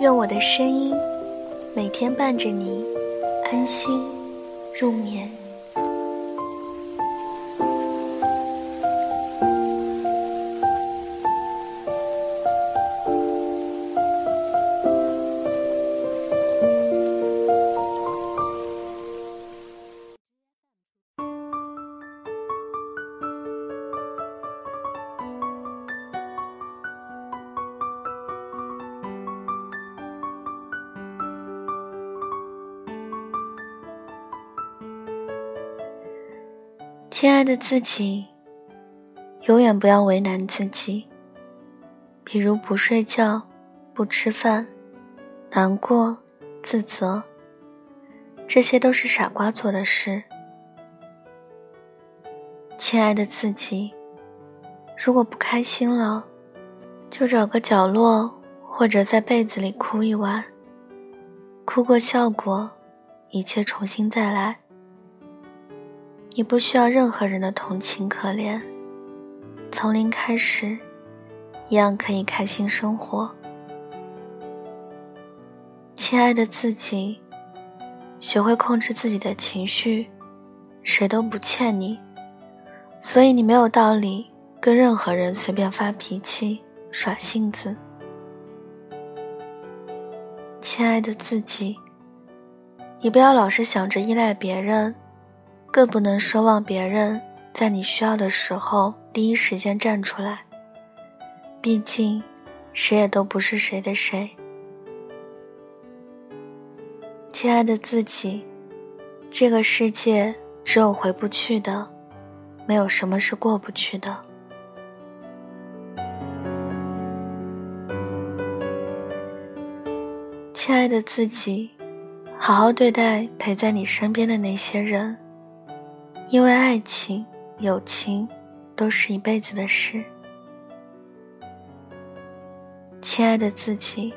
愿我的声音每天伴着你安心入眠。亲爱的自己，永远不要为难自己。比如不睡觉、不吃饭、难过、自责，这些都是傻瓜做的事。亲爱的自己，如果不开心了，就找个角落或者在被子里哭一晚，哭过笑过，一切重新再来。你不需要任何人的同情可怜，从零开始，一样可以开心生活。亲爱的自己，学会控制自己的情绪，谁都不欠你，所以你没有道理跟任何人随便发脾气、耍性子。亲爱的自己，你不要老是想着依赖别人。更不能奢望别人在你需要的时候第一时间站出来。毕竟，谁也都不是谁的谁。亲爱的自己，这个世界只有回不去的，没有什么是过不去的。亲爱的自己，好好对待陪在你身边的那些人。因为爱情、友情都是一辈子的事。亲爱的自己，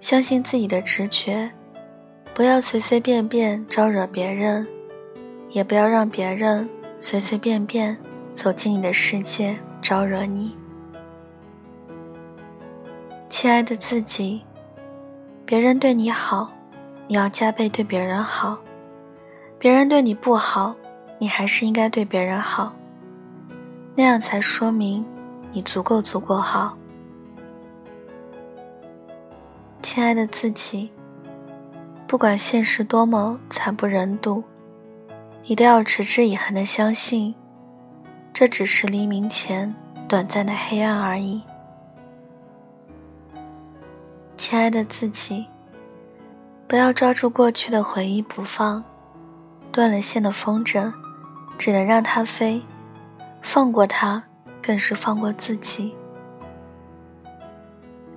相信自己的直觉，不要随随便便招惹别人，也不要让别人随随便便走进你的世界招惹你。亲爱的自己，别人对你好，你要加倍对别人好；别人对你不好。你还是应该对别人好，那样才说明你足够足够好。亲爱的自己，不管现实多么惨不忍睹，你都要持之以恒的相信，这只是黎明前短暂的黑暗而已。亲爱的自己，不要抓住过去的回忆不放，断了线的风筝。只能让它飞，放过它，更是放过自己。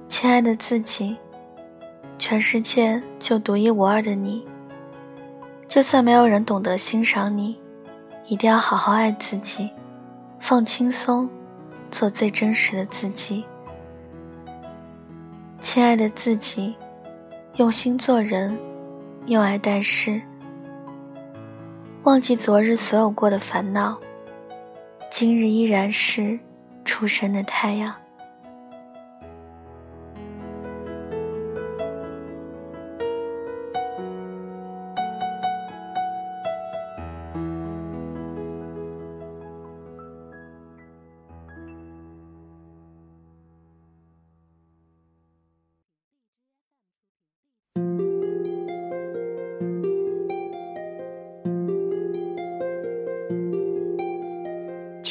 亲爱的自己，全世界就独一无二的你。就算没有人懂得欣赏你，一定要好好爱自己，放轻松，做最真实的自己。亲爱的自己，用心做人，用爱待事。忘记昨日所有过的烦恼，今日依然是初升的太阳。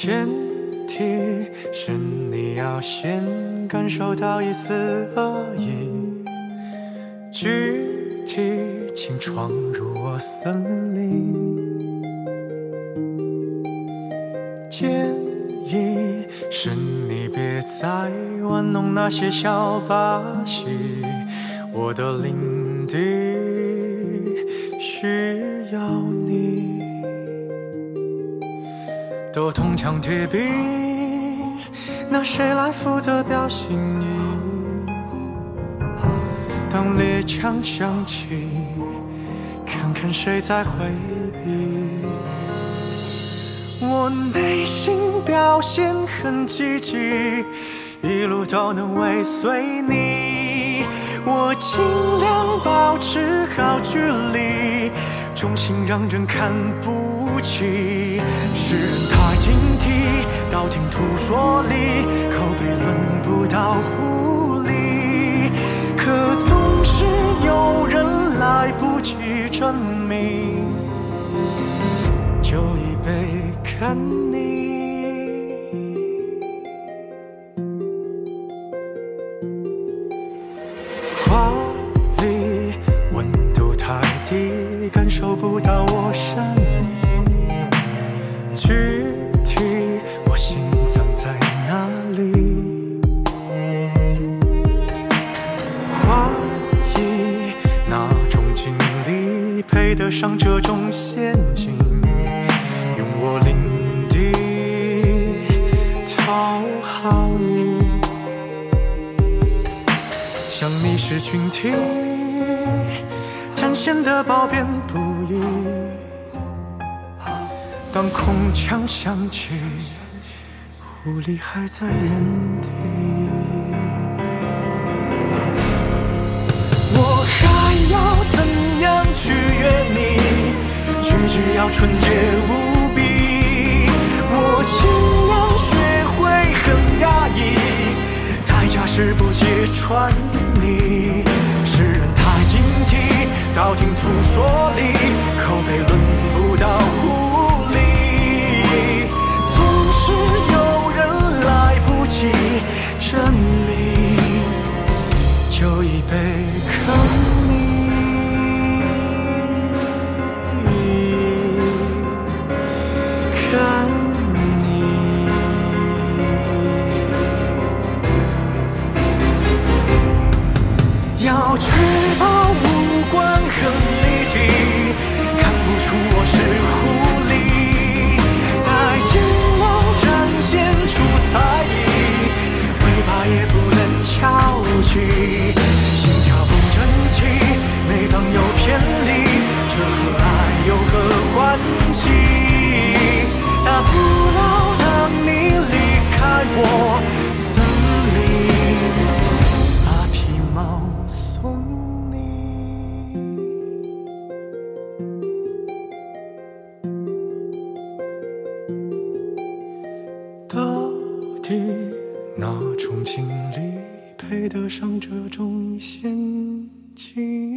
前提是你要先感受到一丝恶意，具体请闯入我森林。建议是你别再玩弄那些小把戏，我的领地需要都铜墙铁壁，那谁来负责表心意？当猎枪响起，看看谁在回避。我内心表现很积极，一路都能尾随你。我尽量保持好距离，忠心让人看不起。世人警惕，道听途说里口碑轮不到狐狸，可总是有人来不及证明。就已被看腻。花里温度太低，感受不到我身影。配得上这种陷阱？用我领地讨好你，像迷失群体，展现的褒贬不一。当空枪响起，狐狸还在原地。我还要怎样去？只要纯洁无比。我尽量学会很压抑，代价是不揭穿你。世人太警惕，道听途说里口你哪种经历配得上这种陷阱？